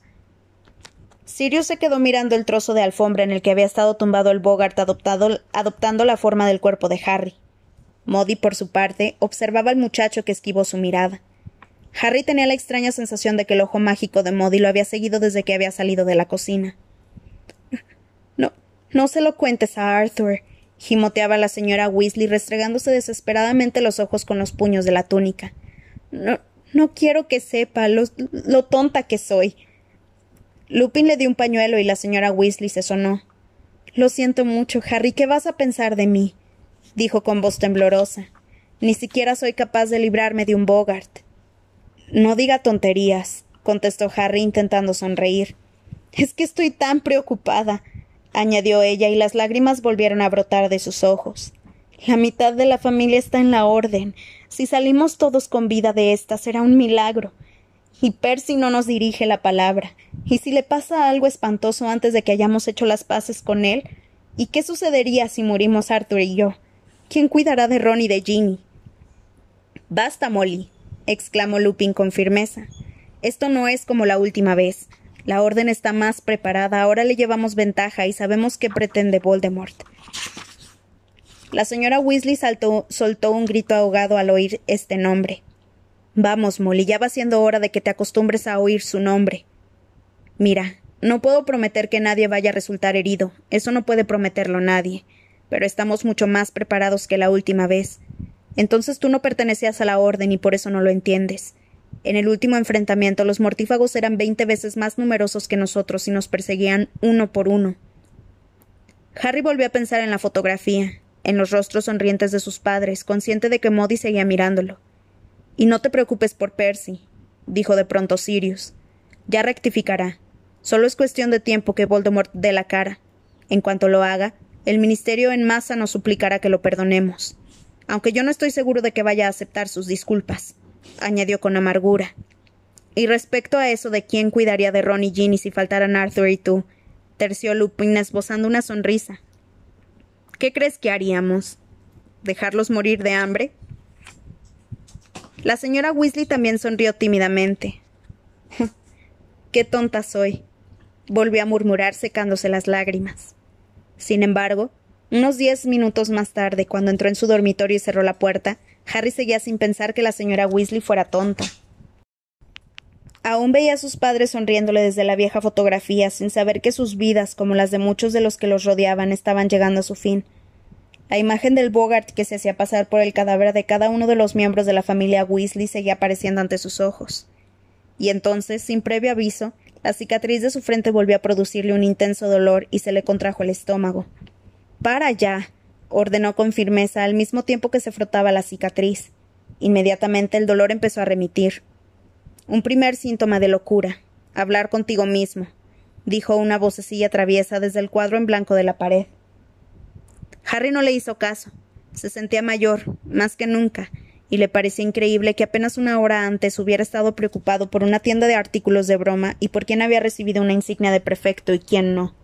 A: Sirius se quedó mirando el trozo de alfombra en el que había estado tumbado el Bogart adoptando la forma del cuerpo de Harry. Modi, por su parte, observaba al muchacho que esquivó su mirada. Harry tenía la extraña sensación de que el ojo mágico de Modi lo había seguido desde que había salido de la cocina. No, no se lo cuentes a Arthur, gimoteaba la señora Weasley restregándose desesperadamente los ojos con los puños de la túnica. No, no quiero que sepa lo, lo tonta que soy. Lupin le dio un pañuelo y la señora Weasley se sonó. Lo siento mucho, Harry. ¿Qué vas a pensar de mí? dijo con voz temblorosa. Ni siquiera soy capaz de librarme de un Bogart. No diga tonterías, contestó Harry intentando sonreír. Es que estoy tan preocupada, añadió ella, y las lágrimas volvieron a brotar de sus ojos. La mitad de la familia está en la orden. Si salimos todos con vida de esta, será un milagro. Y Percy no nos dirige la palabra. Y si le pasa algo espantoso antes de que hayamos hecho las paces con él, ¿y qué sucedería si morimos Arthur y yo? ¿Quién cuidará de Ron y de Ginny? Basta, Molly, exclamó Lupin con firmeza. Esto no es como la última vez. La orden está más preparada, ahora le llevamos ventaja y sabemos qué pretende Voldemort. La señora Weasley soltó un grito ahogado al oír este nombre. Vamos, Molly, ya va siendo hora de que te acostumbres a oír su nombre. Mira, no puedo prometer que nadie vaya a resultar herido, eso no puede prometerlo nadie, pero estamos mucho más preparados que la última vez. Entonces tú no pertenecías a la orden y por eso no lo entiendes. En el último enfrentamiento los mortífagos eran veinte veces más numerosos que nosotros y nos perseguían uno por uno. Harry volvió a pensar en la fotografía, en los rostros sonrientes de sus padres, consciente de que Modi seguía mirándolo. Y no te preocupes por Percy, dijo de pronto Sirius. Ya rectificará. Solo es cuestión de tiempo que Voldemort dé la cara. En cuanto lo haga, el ministerio en masa nos suplicará que lo perdonemos. Aunque yo no estoy seguro de que vaya a aceptar sus disculpas, añadió con amargura. Y respecto a eso de quién cuidaría de Ron y Ginny si faltaran Arthur y tú, terció Lupin esbozando una sonrisa. ¿Qué crees que haríamos? ¿Dejarlos morir de hambre? La señora Weasley también sonrió tímidamente. Qué tonta soy, volvió a murmurar secándose las lágrimas. Sin embargo, unos diez minutos más tarde, cuando entró en su dormitorio y cerró la puerta, Harry seguía sin pensar que la señora Weasley fuera tonta. Aún veía a sus padres sonriéndole desde la vieja fotografía, sin saber que sus vidas, como las de muchos de los que los rodeaban, estaban llegando a su fin. La imagen del Bogart que se hacía pasar por el cadáver de cada uno de los miembros de la familia Weasley seguía apareciendo ante sus ojos. Y entonces, sin previo aviso, la cicatriz de su frente volvió a producirle un intenso dolor y se le contrajo el estómago. Para ya. ordenó con firmeza al mismo tiempo que se frotaba la cicatriz. Inmediatamente el dolor empezó a remitir. Un primer síntoma de locura. Hablar contigo mismo, dijo una vocecilla traviesa desde el cuadro en blanco de la pared. Harry no le hizo caso. Se sentía mayor, más que nunca, y le parecía increíble que apenas una hora antes hubiera estado preocupado por una tienda de artículos de broma y por quién había recibido una insignia de prefecto y quién no.